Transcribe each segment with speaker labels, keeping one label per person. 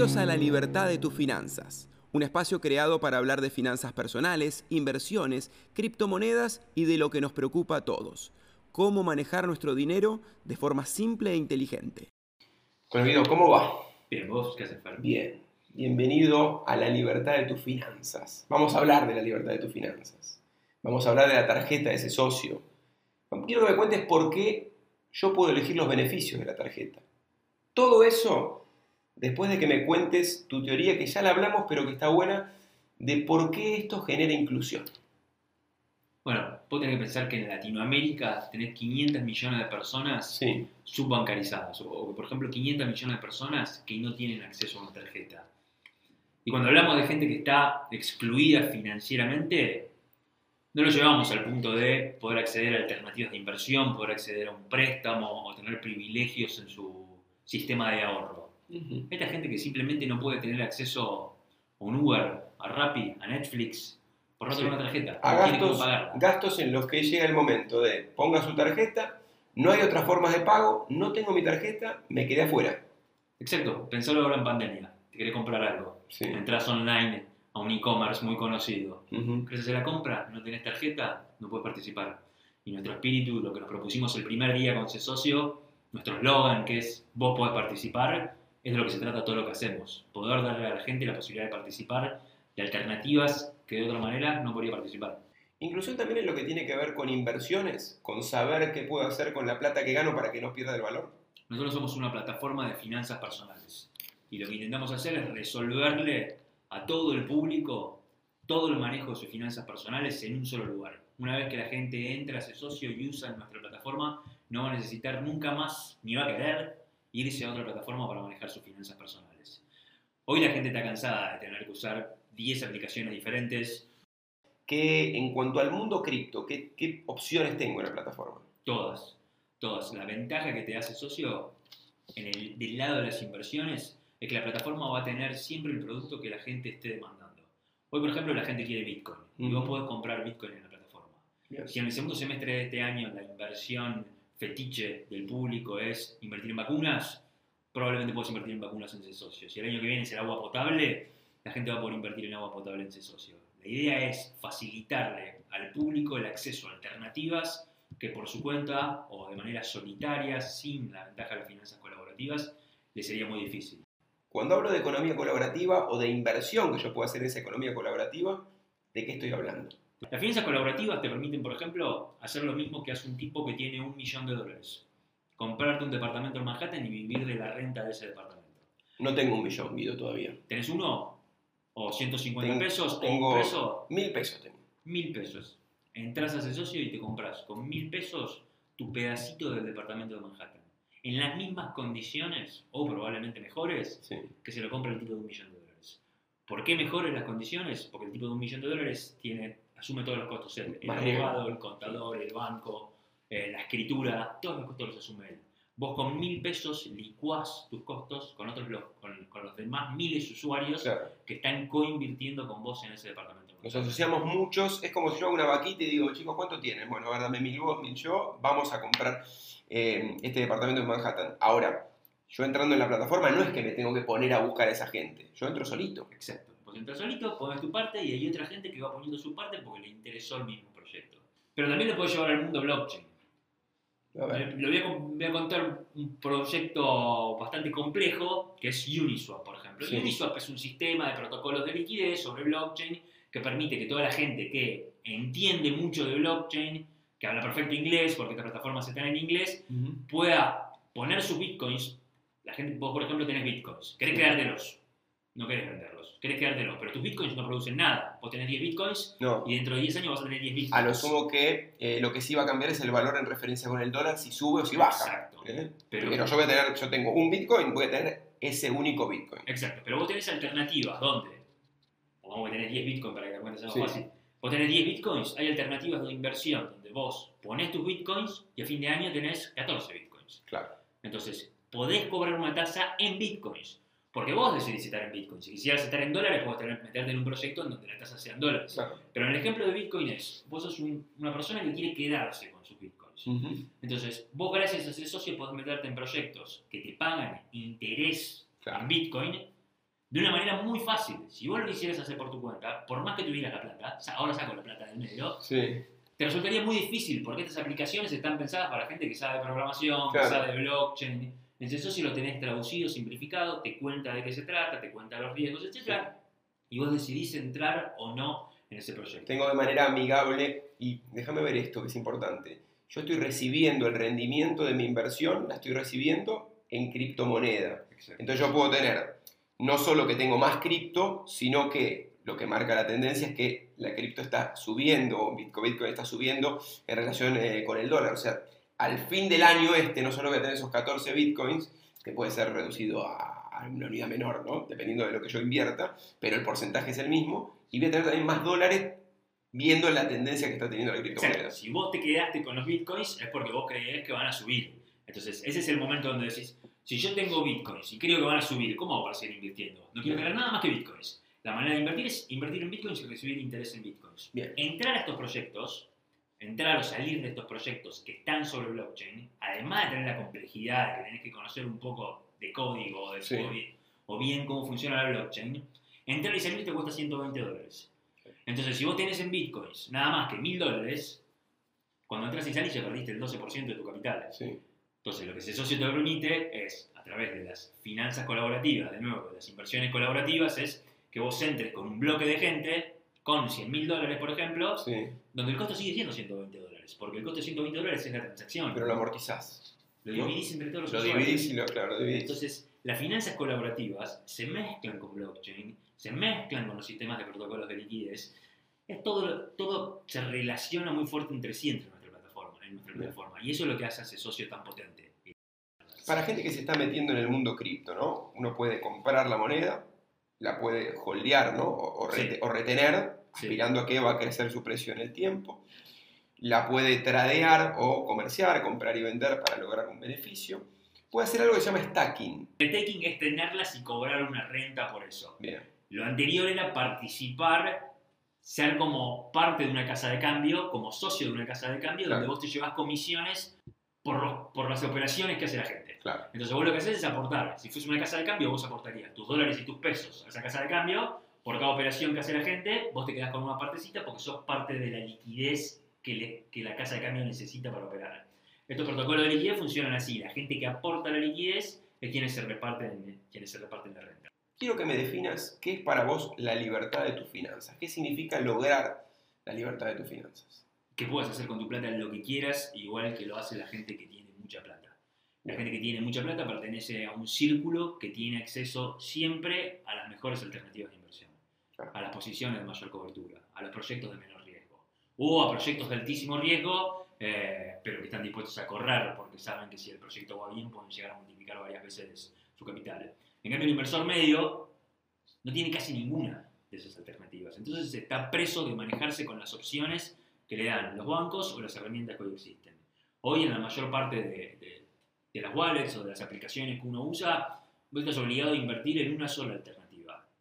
Speaker 1: Bienvenidos a La Libertad de tus Finanzas, un espacio creado para hablar de finanzas personales, inversiones, criptomonedas y de lo que nos preocupa a todos, cómo manejar nuestro dinero de forma simple e inteligente.
Speaker 2: Bueno, ¿cómo va?
Speaker 3: Bien, vos, ¿qué haces, Fer?
Speaker 2: Bien. Bienvenido a la libertad de tus finanzas. Vamos a hablar de la libertad de tus finanzas. Vamos a hablar de la tarjeta de ese socio. Quiero que me cuentes por qué yo puedo elegir los beneficios de la tarjeta. Todo eso después de que me cuentes tu teoría, que ya la hablamos, pero que está buena, de por qué esto genera inclusión.
Speaker 3: Bueno, vos tenés que pensar que en Latinoamérica tenés 500 millones de personas
Speaker 2: Sí.
Speaker 3: subbancarizadas, o por ejemplo 500 millones de personas que no tienen acceso a una tarjeta. Y cuando hablamos de gente que está excluida financieramente, no lo llevamos al punto de poder acceder a alternativas de inversión, poder acceder a un préstamo o tener privilegios en su sistema de ahorro. Esta gente que simplemente no puede tener acceso a un Uber, a Rappi, a Netflix, por no tener una tarjeta.
Speaker 2: A gastos, gastos en los que llega el momento de ponga su tarjeta, no hay otras formas de pago, no tengo mi tarjeta, me quedé afuera.
Speaker 3: Exacto, pensalo ahora en pandemia. Te querés comprar algo.
Speaker 2: Sí.
Speaker 3: Entras online a un e-commerce muy conocido. ¿Querés hacer la compra? No tenés tarjeta, no puedes participar. Y nuestro espíritu, lo que nos propusimos el primer día con ese socio, nuestro eslogan que es vos podés participar, es de lo que se trata todo lo que hacemos. Poder darle a la gente la posibilidad de participar de alternativas que de otra manera no podría participar.
Speaker 2: Inclusión también es lo que tiene que ver con inversiones, con saber qué puedo hacer con la plata que gano para que no pierda el valor.
Speaker 3: Nosotros somos una plataforma de finanzas personales y lo que intentamos hacer es resolverle a todo el público todo el manejo de sus finanzas personales en un solo lugar. Una vez que la gente entra, ese socio y usa nuestra plataforma, no va a necesitar nunca más, ni va a querer irse a otra plataforma para manejar sus finanzas personales. Hoy la gente está cansada de tener que usar 10 aplicaciones diferentes,
Speaker 2: Que en cuanto al mundo cripto, ¿qué, qué opciones tengo en la plataforma?
Speaker 3: Todas, todas. La ventaja que te hace socio en el, del lado de las inversiones es que la plataforma va a tener siempre el producto que la gente esté demandando. Hoy, por ejemplo, la gente quiere Bitcoin y vos podés comprar Bitcoin en la plataforma.
Speaker 2: Bien.
Speaker 3: Si en el segundo semestre de este año la inversión fetiche del público es invertir en vacunas, probablemente puedas invertir en vacunas en ese socio. Si el año que viene el agua potable, la gente va a poder invertir en agua potable en ese socio. La idea es facilitarle al público el acceso a alternativas que por su cuenta o de manera solitaria, sin la ventaja de las finanzas colaborativas, le sería muy difícil.
Speaker 2: Cuando hablo de economía colaborativa o de inversión que yo puedo hacer en esa economía colaborativa, ¿de qué estoy hablando?
Speaker 3: Las finanzas colaborativas te permiten, por ejemplo, hacer lo mismo que hace un tipo que tiene un millón de dólares. Comprarte un departamento en Manhattan y vivir de la renta de ese departamento.
Speaker 2: No tengo un millón, Guido, todavía.
Speaker 3: ¿Tenés uno? ¿O 150
Speaker 2: Tengo-
Speaker 3: pesos?
Speaker 2: tengo-
Speaker 3: ¿O un peso?
Speaker 2: Mil pesos tengo.
Speaker 3: Mil pesos. Entras a ese socio y te compras con mil pesos tu pedacito del departamento de Manhattan. En las mismas condiciones, o probablemente mejores,
Speaker 2: Sí.
Speaker 3: que se lo compra el tipo de un millón de dólares. ¿Por qué mejores las condiciones? Porque el tipo de un millón de dólares tiene, asume todos los costos. El, abogado, el contador, el banco, eh, la escritura, todos los costos los asume él. Vos con mil pesos licuás tus costos con, otros, los- con, con los demás miles de usuarios
Speaker 2: Claro.
Speaker 3: que están coinvirtiendo con vos en ese departamento.
Speaker 2: Nos asociamos muchos, es como si yo hago una vaquita y digo, chicos, ¿cuánto tienen? Bueno, a ver, dame mil vos, mil yo, vamos a comprar eh, este departamento en Manhattan. Ahora, yo entrando en la plataforma no es que me tengo que poner a buscar a esa gente, yo entro solito.
Speaker 3: Exacto. Vos entras solito, pones tu parte y hay otra gente que va poniendo su parte porque le interesó el mismo proyecto. Pero también lo puedes llevar al mundo blockchain.
Speaker 2: A ver,
Speaker 3: Le voy a, con- voy a contar un proyecto bastante complejo que es Uniswap, por ejemplo.
Speaker 2: Sí.
Speaker 3: Uniswap es un sistema de protocolos de liquidez sobre blockchain que permite que toda la gente que entiende mucho de blockchain, que habla perfecto inglés, porque estas plataformas están en inglés, pueda poner sus bitcoins. La gente, vos, por ejemplo, tenés bitcoins. Querés
Speaker 2: Sí.
Speaker 3: quedártelos. No querés venderlos. Querés quedártelos. Pero tus bitcoins no producen nada. Vos tenés 10 bitcoins
Speaker 2: no,
Speaker 3: y dentro de 10 años vas a tener 10 bitcoins.
Speaker 2: a lo sumo que eh, lo que sí va a cambiar es el valor en referencia con el dólar, si sube o si baja.
Speaker 3: Exacto.
Speaker 2: ¿eh?
Speaker 3: Pero-
Speaker 2: Pero yo voy a tener, yo tengo un Bitcoin, voy a tener ese único Bitcoin.
Speaker 3: Exacto, pero vos tenés alternativas, ¿dónde? O vamos a tener 10 bitcoins para que la cuenta sea más
Speaker 2: Sí.
Speaker 3: fácil. Vos tenés 10 bitcoins, hay alternativas de inversión donde vos ponés tus bitcoins y a fin de año tenés 14 bitcoins.
Speaker 2: Claro.
Speaker 3: Entonces, podés cobrar una tasa en bitcoins. Porque vos decidís estar en bitcoins. Si quisieras estar en dólares, podés tener- meterte en un proyecto en donde la tasa sea en dólares.
Speaker 2: Claro.
Speaker 3: Pero en el ejemplo de bitcoin es, vos sos un- una persona que quiere quedarse con sus bitcoins.
Speaker 2: Ujú.
Speaker 3: Entonces, vos gracias a ser socio podés meterte en proyectos que te pagan interés
Speaker 2: Claro.
Speaker 3: en Bitcoin de una manera muy fácil. Si vos lo quisieras hacer por tu cuenta, por más que tuvieras la plata, ahora saco la plata del medio,
Speaker 2: Sí.
Speaker 3: te resultaría muy difícil porque estas aplicaciones están pensadas para gente que sabe programación, que
Speaker 2: Claro.
Speaker 3: sabe de blockchain. Entonces eso si lo tenés traducido, simplificado, te cuenta de qué se trata, te cuenta los riesgos, etc. Y vos decidís entrar o no en ese proyecto.
Speaker 2: Tengo de manera amigable, y déjame ver esto que es importante. Yo estoy recibiendo el rendimiento de mi inversión, la estoy recibiendo en criptomoneda.
Speaker 3: Exacto.
Speaker 2: Entonces yo puedo tener no solo que tengo más cripto, sino que lo que marca la tendencia es que la cripto está subiendo, Bitcoin, Bitcoin está subiendo en relación eh, con el dólar. O sea, al fin del año este no solo voy a tener esos 14 Bitcoins, que puede ser reducido a, una unidad menor, ¿no? dependiendo de lo que yo invierta, pero el porcentaje es el mismo, y voy a tener también más dólares viendo la tendencia que está teniendo la criptomoneda.
Speaker 3: Exacto. Si vos te quedaste con los bitcoins es porque vos creés que van a subir. Entonces, ese es el momento donde decís, si yo tengo bitcoins y creo que van a subir, ¿cómo hago para seguir invirtiendo? No quiero tener nada más que bitcoins. La manera de invertir es invertir en bitcoins y recibir interés en bitcoins.
Speaker 2: Bien.
Speaker 3: Entrar a estos proyectos, entrar o salir de estos proyectos que están sobre blockchain, además de tener la complejidad de que tenés que conocer un poco de código de
Speaker 2: Sí.
Speaker 3: o bien- o bien cómo funciona la blockchain, entrar y salir te cuesta 120 dólares. Entonces, si vos tenés en bitcoins nada más que 1000 dólares, cuando entras y salís ya perdiste el 12% de tu capital.
Speaker 2: Sí.
Speaker 3: Entonces, lo que ese socio te permite es, a través de las finanzas colaborativas, de nuevo, de las inversiones colaborativas, es que vos entres con un bloque de gente, con 100 mil dólares, por ejemplo,
Speaker 2: Sí,
Speaker 3: donde el costo sigue siendo 120 dólares, porque el costo de 120 dólares es la transacción.
Speaker 2: pero lo amortizás.
Speaker 3: lo
Speaker 2: ¿no?
Speaker 3: dividís entre todos los
Speaker 2: Lo
Speaker 3: usuarios.
Speaker 2: dividís y lo, claro, lo dividís.
Speaker 3: Entonces, las finanzas colaborativas se mezclan con blockchain, se mezclan con los sistemas de protocolos de liquidez. Es todo, todo se relaciona muy fuerte entre sí entre nuestra plataforma, en nuestra
Speaker 2: Bien.
Speaker 3: plataforma. Y eso es lo que hace a ese socio tan potente.
Speaker 2: Para gente que se está metiendo en el mundo cripto, ¿no? Uno puede comprar la moneda, la puede holdear, ¿no? O, o
Speaker 3: Sí.
Speaker 2: rete- o retener,
Speaker 3: Sí.
Speaker 2: aspirando a que va a crecer su precio en el tiempo. La puede tradear o comerciar, comprar y vender para lograr un beneficio. Puede hacer algo que se llama stacking.
Speaker 3: El taking es tenerlas y cobrar una renta por eso.
Speaker 2: Bien,
Speaker 3: Lo anterior era participar, ser como parte de una casa de cambio, como socio de una casa de cambio, donde
Speaker 2: Claro.
Speaker 3: vos te llevas comisiones por, los- por las operaciones que hace la gente.
Speaker 2: claro.
Speaker 3: Entonces vos lo que haces es aportar. Si fuese una casa de cambio, vos aportarías tus dólares y tus pesos a esa casa de cambio. Por cada operación que hace la gente, vos te quedás con una partecita porque sos parte de la liquidez que, le- que la casa de cambio necesita para operar. Estos protocolos de liquidez funcionan así. La gente que aporta la liquidez es quienes se reparten, quienes se reparten la renta.
Speaker 2: Quiero que me definas qué es para vos la libertad de tus finanzas. ¿Qué significa lograr la libertad de tus finanzas?
Speaker 3: Que puedas hacer con tu plata lo que quieras, igual que lo hace la gente que tiene mucha plata. La gente que tiene mucha plata pertenece a un círculo que tiene acceso siempre a las mejores alternativas de inversión, A las posiciones de mayor cobertura, a los proyectos de menor riesgo, o a proyectos de altísimo riesgo, eh, pero que están dispuestos a correr porque saben que si el proyecto va bien pueden llegar a multiplicar varias veces su capital. En cambio, el inversor medio no tiene casi ninguna de esas alternativas. Entonces está preso de manejarse con las opciones que le dan los bancos o las herramientas que hoy existen. Hoy en la mayor parte de, de- de las wallets o de las aplicaciones que uno usa, vos estás obligado a invertir en una sola alternativa.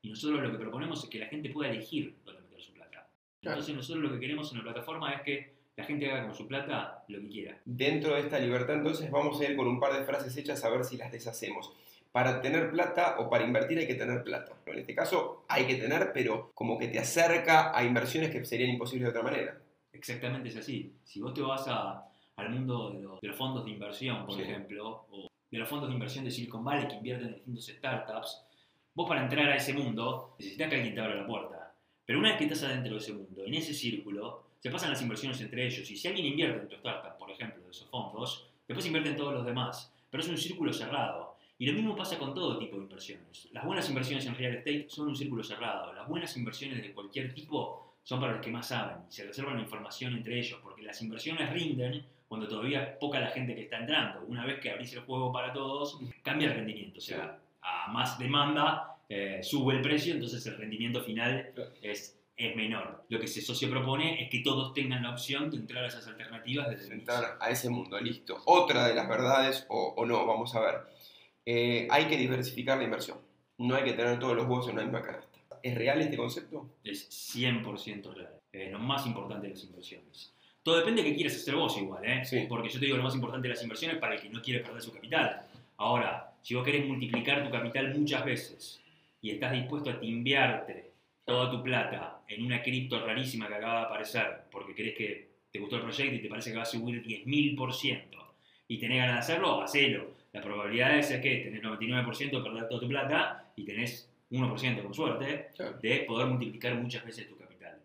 Speaker 3: Y nosotros lo que proponemos es que la gente pueda elegir dónde meter su plata. Entonces nosotros lo que queremos en la plataforma es que la gente haga con su plata lo que quiera.
Speaker 2: Dentro de esta libertad, entonces, vamos a ir con un par de frases hechas a ver si las deshacemos. Para tener plata o para invertir hay que tener plata. En este caso hay que tener, pero como que te acerca a inversiones que serían imposibles de otra manera.
Speaker 3: Exactamente es así. Si vos te vas a- al mundo de, los- de los fondos de inversión, por
Speaker 2: Sí.
Speaker 3: ejemplo, o de los fondos de inversión de Silicon Valley que invierten en distintos startups, vos para entrar a ese mundo necesitas que alguien te abra la puerta. Pero una vez que estás adentro de ese mundo, en ese círculo, se pasan las inversiones entre ellos. Y si alguien invierte en tu startup, por ejemplo, de esos fondos, después invierten todos los demás. Pero es un círculo cerrado. Y lo mismo pasa con todo tipo de inversiones. Las buenas inversiones en real estate son un círculo cerrado. Las buenas inversiones de cualquier tipo son para los que más saben y se reservan información entre ellos, porque las inversiones rinden cuando todavía es poca la gente que está entrando. Una vez que abrís el juego para todos, cambia el rendimiento. O sea, a más demanda eh, sube el precio, entonces el rendimiento final es, es menor. Lo que ese socio propone es que todos tengan la opción de entrar a esas alternativas desde.
Speaker 2: Entrar a ese mundo, listo. Otra de las verdades, o, o no, vamos a ver. Eh, hay que diversificar la inversión. No hay que tener todos los huevos en una misma canasta. ¿Es real este concepto?
Speaker 3: es 100% real. Es lo más importante de las inversiones. Todo depende de qué quieras hacer vos igual, ¿eh?
Speaker 2: Sí.
Speaker 3: Porque yo te digo, lo más importante de las inversiones es para el que no quiere perder su capital. Ahora, si vos querés multiplicar tu capital muchas veces y estás dispuesto a timbiarte toda tu plata en una cripto rarísima que acaba de aparecer porque crees que te gustó el proyecto y te parece que va a subir 10.000% y tenés ganas de hacerlo, hacelo. La probabilidad es que tenés 99% de perder toda tu plata y tenés 1% con suerte de poder multiplicar muchas veces tu capital.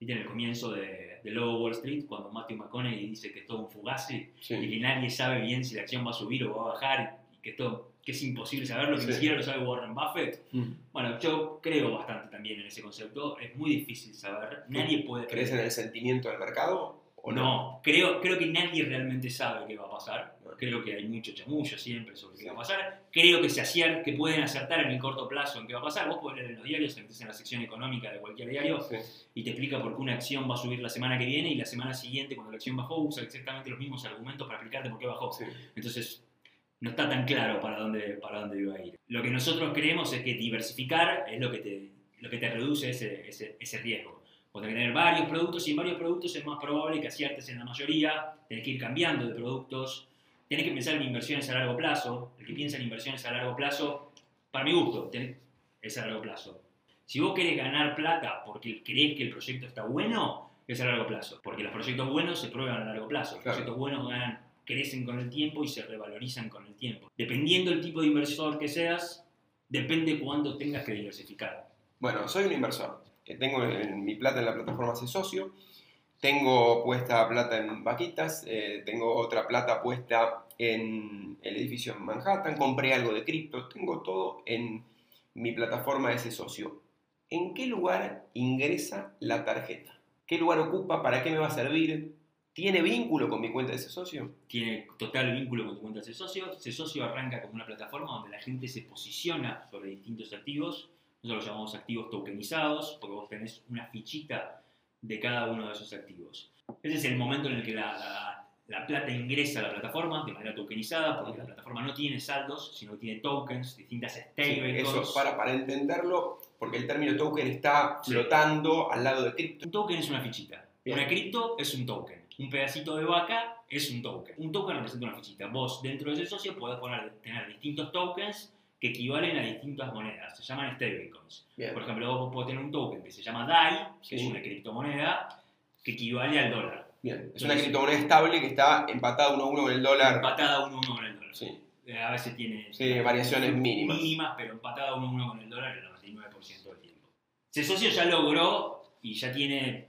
Speaker 3: Viste en el comienzo de, de Lobo Wall Street, cuando Matthew McConaughey dice que es todo un fugazi
Speaker 2: Sí.
Speaker 3: y que nadie sabe bien si la acción va a subir o va a bajar y que, esto, que es imposible saberlo, que
Speaker 2: Sí.
Speaker 3: ni siquiera lo sabe Warren Buffett.
Speaker 2: Mm.
Speaker 3: Bueno, yo creo bastante también en ese concepto. Es muy difícil saber. Nadie puede
Speaker 2: ¿Crees en el sentimiento del mercado o no?
Speaker 3: no, creo, creo que nadie realmente sabe qué va a pasar.
Speaker 2: No.
Speaker 3: Creo que hay mucho chamullo siempre sobre
Speaker 2: Sí.
Speaker 3: qué va a pasar. Creo que se acier- que pueden acertar en el corto plazo en qué va a pasar. Vos podés leer en los diarios, entras en la sección económica de cualquier diario
Speaker 2: Sí.
Speaker 3: y te explica por qué una acción va a subir la semana que viene y la semana siguiente, cuando la acción bajó, usa exactamente los mismos argumentos para explicarte por qué bajó. Entonces, no está tan claro para dónde, para dónde iba a ir. Lo que nosotros creemos es que diversificar es lo que te, lo que te reduce ese, ese, ese riesgo. Vos tenés que tener varios productos y en varios productos es más probable que aciertes en la mayoría, tenés que ir cambiando de productos, tenés que pensar en inversiones a largo plazo. El que piensa en inversiones a largo plazo, para mi gusto, tenés- es a largo plazo. Si vos querés ganar plata porque crees que el proyecto está bueno, es a largo plazo. Porque los proyectos buenos se prueban a largo plazo. Los
Speaker 2: Claro.
Speaker 3: proyectos buenos ganan, crecen con el tiempo y se revalorizan con el tiempo. Dependiendo del tipo de inversor que seas, depende cuánto tengas que diversificar.
Speaker 2: Bueno, soy un inversor. que tengo en- mi plata en la plataforma Hace Socio. Tengo puesta plata en vaquitas. eh, tengo otra plata puesta en el edificio en Manhattan. Compré algo de cripto. Tengo todo en mi plataforma Ese Socio. ¿En qué lugar ingresa la tarjeta? ¿Qué lugar ocupa? ¿Para qué me va a servir? ¿Tiene vínculo con mi cuenta de ese socio?
Speaker 3: Tiene total vínculo con tu cuenta de socio. Ese socio arranca como una plataforma donde la gente se posiciona sobre distintos activos. Nosotros lo llamamos activos tokenizados, porque vos tenés una fichita de cada uno de esos activos. Ese es el momento en el que la, la- la plata ingresa a la plataforma de manera tokenizada, porque la plataforma no tiene saldos, sino tiene tokens, distintas
Speaker 2: Sí,
Speaker 3: stablecoins.
Speaker 2: eso, para, para entenderlo, porque el término token está flotando al lado de cripto.
Speaker 3: Un token es una fichita.
Speaker 2: Bien.
Speaker 3: Una cripto es un token. Un pedacito de vaca es un token. Un token representa una fichita. Vos dentro de ese socio podés poner, tener distintos tokens que equivalen a distintas monedas. Se llaman stablecoins. Por ejemplo, vos podés tener un token que se llama DAI, que
Speaker 2: Sí.
Speaker 3: es una criptomoneda, que equivale al dólar.
Speaker 2: Bien. Es una criptomoneda estable que está empatada uno a uno con el dólar.
Speaker 3: Empatada uno a uno con el dólar.
Speaker 2: Sí.
Speaker 3: Eh, A veces tiene
Speaker 2: Sí, variaciones mínimas.
Speaker 3: mínimas, pero empatada uno a uno con el dólar el 99% del tiempo. Ese socio ya logró y ya tiene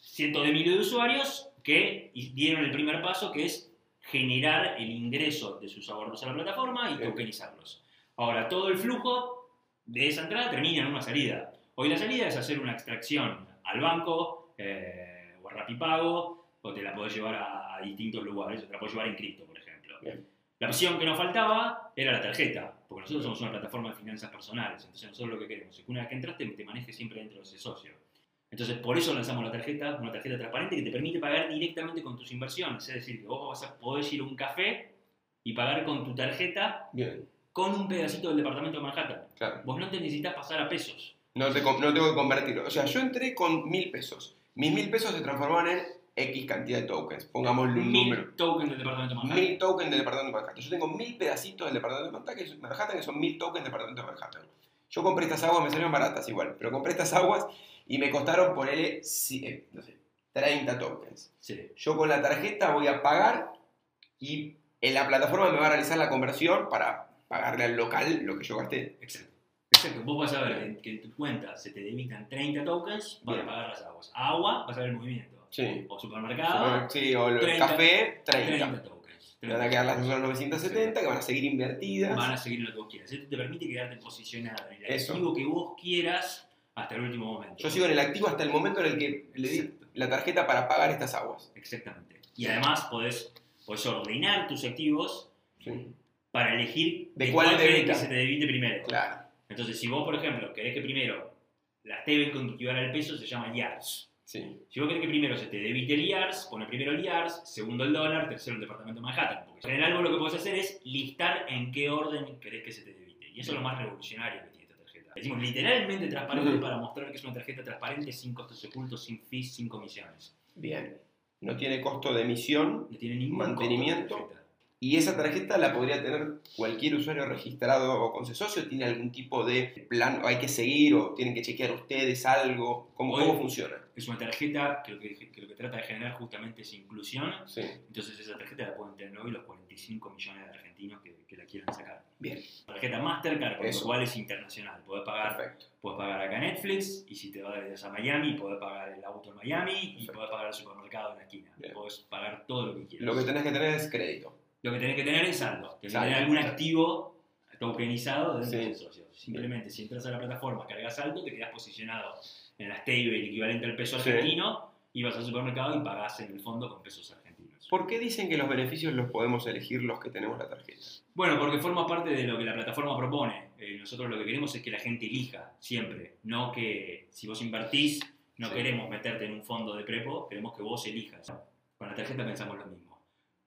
Speaker 3: cientos de miles de usuarios que dieron el primer paso, que es generar el ingreso de sus ahorros a la plataforma y tokenizarlos. Ahora, todo el flujo de esa entrada termina en una salida. Hoy la salida es hacer una extracción al banco eh, o a Rapipago, o te la podés llevar a, a distintos lugares, o te la podés llevar en cripto, por ejemplo.
Speaker 2: Bien.
Speaker 3: La opción que nos faltaba era la tarjeta, porque nosotros somos una plataforma de finanzas personales, entonces nosotros lo que queremos es que una vez que entraste te manejes siempre dentro de ese socio. Entonces por eso lanzamos la tarjeta, una tarjeta transparente que te permite pagar directamente con tus inversiones, es decir, que vos vas a poder ir a un café y pagar con tu tarjeta
Speaker 2: Bien.
Speaker 3: con un pedacito del departamento de Manhattan.
Speaker 2: Claro.
Speaker 3: Vos no te necesitas pasar a pesos.
Speaker 2: No, te, no tengo que convertirlo. O sea, yo entré con mil pesos. Mis mil pesos se transformaron en X cantidad de tokens. Pongámosle un número.
Speaker 3: Mil tokens del departamento de Manhattan.
Speaker 2: Mil tokens del departamento de Manhattan. Yo tengo mil pedacitos del departamento de Manhattan, que son mil tokens del departamento de Manhattan. Yo compré estas aguas, me salieron baratas igual, pero compré estas aguas y me costaron ponerle, no sé, 30 tokens.
Speaker 3: Sí.
Speaker 2: Yo con la tarjeta voy a pagar y en la plataforma me va a realizar la conversión para pagarle al local lo que yo gasté.
Speaker 3: Exacto. Exacto. Vos vas a ver que, en tu cuenta se te debitan 30 tokens para
Speaker 2: Bien.
Speaker 3: pagar las aguas. Agua, vas a ver el movimiento.
Speaker 2: Sí.
Speaker 3: O supermercado,
Speaker 2: Sí, o el
Speaker 3: 30,
Speaker 2: café, 30.
Speaker 3: 30
Speaker 2: Me van a quedar las otras 970 que van a seguir invertidas.
Speaker 3: Van a seguir lo que vos quieras. Esto te permite quedarte posicionado en el
Speaker 2: Eso.
Speaker 3: activo que vos quieras hasta el último momento.
Speaker 2: Yo sigo en el activo hasta el momento en el que le di
Speaker 3: Exacto.
Speaker 2: la tarjeta para pagar estas aguas.
Speaker 3: Exactamente. Y además podés, podés ordenar tus activos
Speaker 2: Sí.
Speaker 3: para elegir
Speaker 2: ¿De cuál
Speaker 3: querés
Speaker 2: debita?
Speaker 3: que se te debite primero.
Speaker 2: Claro.
Speaker 3: Entonces, si vos, por ejemplo, querés que primero la stablecoin que equivale al peso se llama YARS.
Speaker 2: Sí.
Speaker 3: Si vos querés que primero se te debite el IARS, pone primero el IARS, segundo el dólar, tercero el departamento de Manhattan. Porque en algo lo que podés hacer es listar en qué orden querés que se te debite. Y eso es lo más revolucionario que tiene esta tarjeta. Decimos literalmente transparente para mostrar que es una tarjeta transparente, sin costos ocultos, sin fees, sin comisiones.
Speaker 2: Bien. No tiene costo de emisión
Speaker 3: No tiene ningún
Speaker 2: Mantenimiento.
Speaker 3: costo tarjeta.
Speaker 2: Y esa tarjeta la podría tener cualquier usuario registrado o con socio. ¿Tiene algún tipo de plan? ¿Hay que seguir o tienen que chequear ustedes algo? ¿Cómo,
Speaker 3: Hoy-
Speaker 2: cómo funciona?
Speaker 3: Es una tarjeta que lo que, que lo que trata de generar justamente es inclusión.
Speaker 2: Sí,
Speaker 3: Entonces esa tarjeta la pueden tener hoy los 45 millones de argentinos que, que la quieran sacar.
Speaker 2: bien,
Speaker 3: Tarjeta Mastercard, con
Speaker 2: Eso.
Speaker 3: lo cual es internacional. Podés pagar,
Speaker 2: perfecto.
Speaker 3: podés pagar acá Netflix y si te vas a Miami, podés pagar el auto en Miami y podés pagar el supermercado en la esquina.
Speaker 2: Bien.
Speaker 3: Podés pagar todo lo que quieras.
Speaker 2: Lo que tenés que tener es crédito.
Speaker 3: Lo que tenés que tener es saldo. Tenés que tener algún activo tokenizado dentro
Speaker 2: Sí.
Speaker 3: del socio. Simplemente si entras a la plataforma, cargas saldo, te quedas posicionado en la stable equivalente al peso
Speaker 2: Sí.
Speaker 3: argentino y vas al supermercado y pagás en el fondo con pesos argentinos.
Speaker 2: ¿Por qué dicen que los beneficios los podemos elegir los que tenemos la tarjeta?
Speaker 3: Bueno, porque forma parte de lo que la plataforma propone. Eh, nosotros lo que queremos es que la gente elija siempre, no que si vos invertís, no
Speaker 2: Sí.
Speaker 3: queremos meterte en un fondo de prepo, queremos que vos elijas. Con la tarjeta pensamos lo mismo.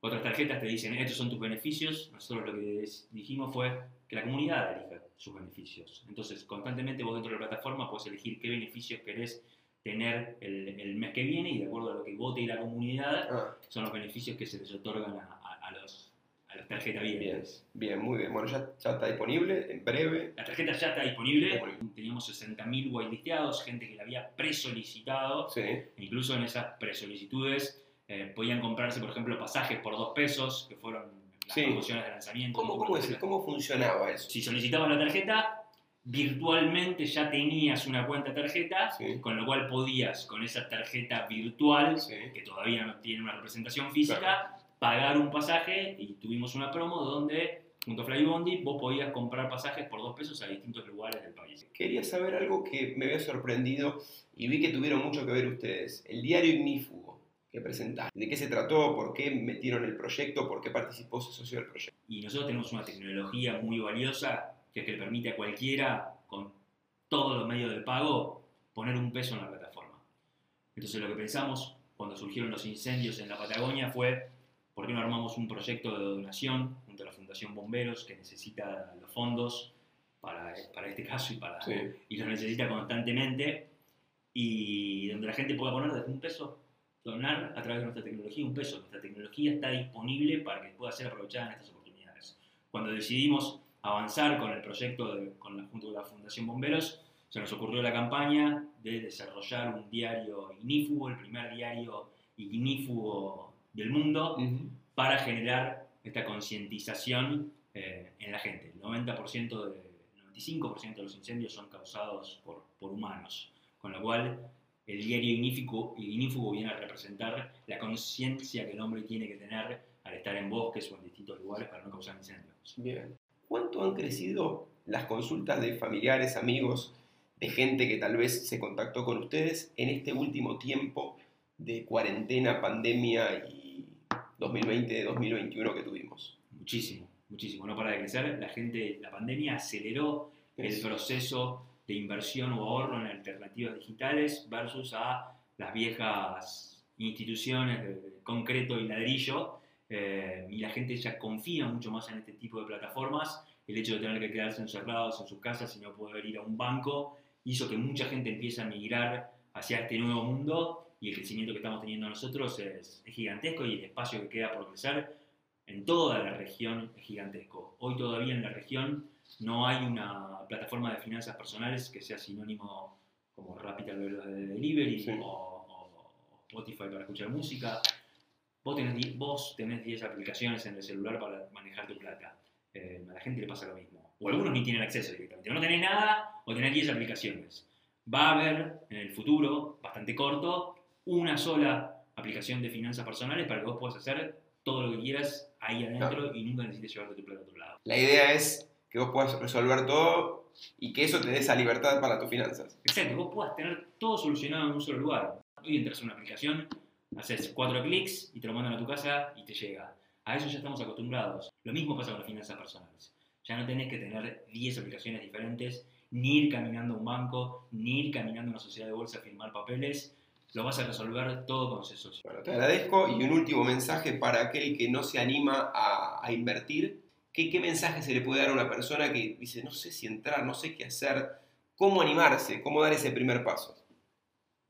Speaker 3: Otras tarjetas te dicen, estos son tus beneficios, nosotros lo que dijimos fue que la comunidad elija sus beneficios. Entonces, constantemente vos dentro de la plataforma puedes elegir qué beneficios querés tener el, el mes que viene y de acuerdo a lo que vote la comunidad,
Speaker 2: Ah,
Speaker 3: son los beneficios que se les otorgan a, a- a los, a las tarjetas
Speaker 2: bien, bien, muy bien. Bueno, ya, ya está disponible, en breve.
Speaker 3: La tarjeta ya está disponible.
Speaker 2: Está disponible.
Speaker 3: Teníamos 60.000 whitelisteados, gente que la había presolicitado.
Speaker 2: Sí,
Speaker 3: E incluso en esas presolicitudes eh, podían comprarse, por ejemplo, pasajes por dos pesos, que fueron las
Speaker 2: Sí.
Speaker 3: promociones de lanzamiento.
Speaker 2: ¿Cómo, cómo, es- cómo funcionaba eso?
Speaker 3: Si solicitabas la tarjeta, virtualmente ya tenías una cuenta tarjeta,
Speaker 2: Sí.
Speaker 3: con lo cual podías, con esa tarjeta virtual,
Speaker 2: Sí.
Speaker 3: que todavía no tiene una representación física, pagar un pasaje y tuvimos una promo donde, junto a Flybondi, vos podías comprar pasajes por dos pesos a distintos lugares del país.
Speaker 2: Quería saber algo que me había sorprendido y vi que tuvieron mucho que ver ustedes. El diario ignífugo que presentaron. ¿De qué se trató? ¿Por qué metieron el proyecto? ¿Por qué participó ese socio del proyecto?
Speaker 3: Y nosotros tenemos una tecnología muy valiosa que es que le permite a cualquiera, con todos los medios de pago, poner un peso en la plataforma. Entonces lo que pensamos cuando surgieron los incendios en la Patagonia fue, ¿por qué no armamos un proyecto de donación junto a la Fundación Bomberos que necesita los fondos para, para este caso y, para,
Speaker 2: Sí.
Speaker 3: y los necesita constantemente? Y donde la gente pueda poner desde un peso, donar a través de nuestra tecnología un peso. Nuestra tecnología está disponible para que pueda ser aprovechada en estas oportunidades. Cuando decidimos avanzar con el proyecto de- con la, junto con la Fundación Bomberos, se nos ocurrió la campaña de desarrollar un diario ignífugo, el primer diario ignífugo del mundo, para generar esta concientización eh, en la gente. El 90% de, 95% de los incendios son causados por, por humanos, con lo cual el diario ignífugo, ignífugo viene a representar la conciencia que el hombre tiene que tener al estar en bosques o en distintos lugares para no causar incendios.
Speaker 2: Bien. ¿Cuánto han crecido las consultas de familiares, amigos, de gente que tal vez se contactó con ustedes en este último tiempo de cuarentena, pandemia y 2020-2021 que tuvimos?
Speaker 3: Muchísimo, muchísimo. No para de crecer. La gente, la pandemia aceleró el
Speaker 2: Es-
Speaker 3: proceso de inversión o ahorro en alternativas digitales versus a las viejas instituciones de concreto y ladrillo. eh, y la gente ya confía mucho más en este tipo de plataformas. El hecho de tener que quedarse encerrados en sus casas y no poder ir a un banco hizo que mucha gente empiece a migrar hacia este nuevo mundo y el crecimiento que estamos teniendo nosotros es, es gigantesco y el espacio que queda por crecer en toda la región es gigantesco. Hoy todavía en la región no hay una plataforma de finanzas personales que sea sinónimo como Rapid de Delivery
Speaker 2: Sí.
Speaker 3: o, o Spotify para escuchar música. Vos tenés, vos tenés 10 aplicaciones en el celular para manejar tu plata. Eh, a la gente le pasa lo mismo. O algunos ni tienen acceso directamente. O no tenés nada o tenés 10 aplicaciones. Va a haber en el futuro, bastante corto, una sola aplicación de finanzas personales para que vos puedas hacer todo lo que quieras ahí adentro y nunca necesites llevarte tu plata a otro lado.
Speaker 2: La idea es que vos puedas resolver todo y que eso te dé esa libertad para tus finanzas.
Speaker 3: Exacto, vos puedas tener todo solucionado en un solo lugar. Hoy entras a una aplicación, haces cuatro clics y te lo mandan a tu casa y te llega. A eso ya estamos acostumbrados. Lo mismo pasa con las finanzas personales. Ya no tenés que tener 10 aplicaciones diferentes, ni ir caminando a un banco, ni ir caminando a una sociedad de bolsa a firmar papeles. Lo vas a resolver todo con Cesocio.
Speaker 2: Bueno, te agradezco y un último mensaje para aquel que no se anima a, a invertir. ¿Qué, ¿Qué mensaje se le puede dar a una persona que dice, no sé si entrar, no sé qué hacer? ¿Cómo animarse? ¿Cómo dar ese primer paso?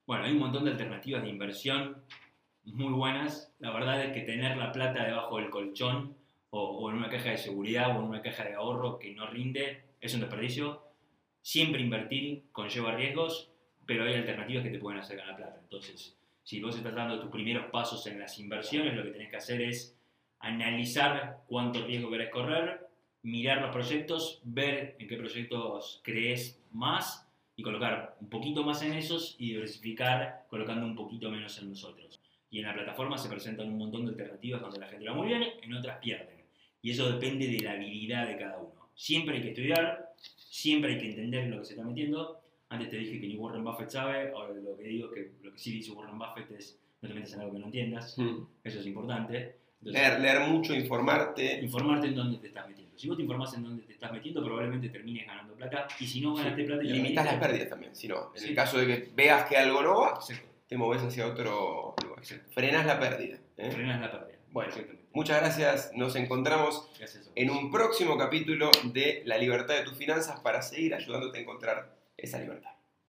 Speaker 3: Bueno, hay un montón de alternativas de inversión muy buenas. La verdad es que tener la plata debajo del colchón o, en una caja de seguridad o en una caja de ahorro que no rinde, es un desperdicio. Siempre invertir conlleva riesgos, pero hay alternativas que te pueden hacer ganar plata. Entonces, si vos estás dando tus primeros pasos en las inversiones, lo que tenés que hacer es analizar cuánto riesgo querés correr, mirar los proyectos, ver en qué proyectos crees más y colocar un poquito más en esos y diversificar colocando un poquito menos en nosotros. Y en la plataforma se presentan un montón de alternativas donde la gente va muy bien, en otras pierden. Y eso depende de la habilidad de cada uno. Siempre hay que estudiar, siempre hay que entender en lo que se está metiendo. Antes te dije que ni Warren Buffett sabe, ahora lo que digo que lo que sí dice Warren Buffett es no te metas en algo que no entiendas.
Speaker 2: Mm.
Speaker 3: Eso es importante. Entonces,
Speaker 2: Leer, leer mucho, informarte.
Speaker 3: informarte en dónde te estás metiendo. Si vos te informás en dónde te estás metiendo, probablemente termines ganando plata. Y si no ganaste plata,
Speaker 2: Y limitas las pérdidas también. Si no, en
Speaker 3: Sí.
Speaker 2: el caso de que veas que algo no va,
Speaker 3: Exacto.
Speaker 2: te moves hacia otro lugar. Frenas la pérdida. ¿eh?
Speaker 3: Frenas la pérdida.
Speaker 2: Bueno. Muchas gracias. Nos encontramos
Speaker 3: Gracias
Speaker 2: en un próximo capítulo de La libertad de tus finanzas para seguir ayudándote a encontrar esa libertad.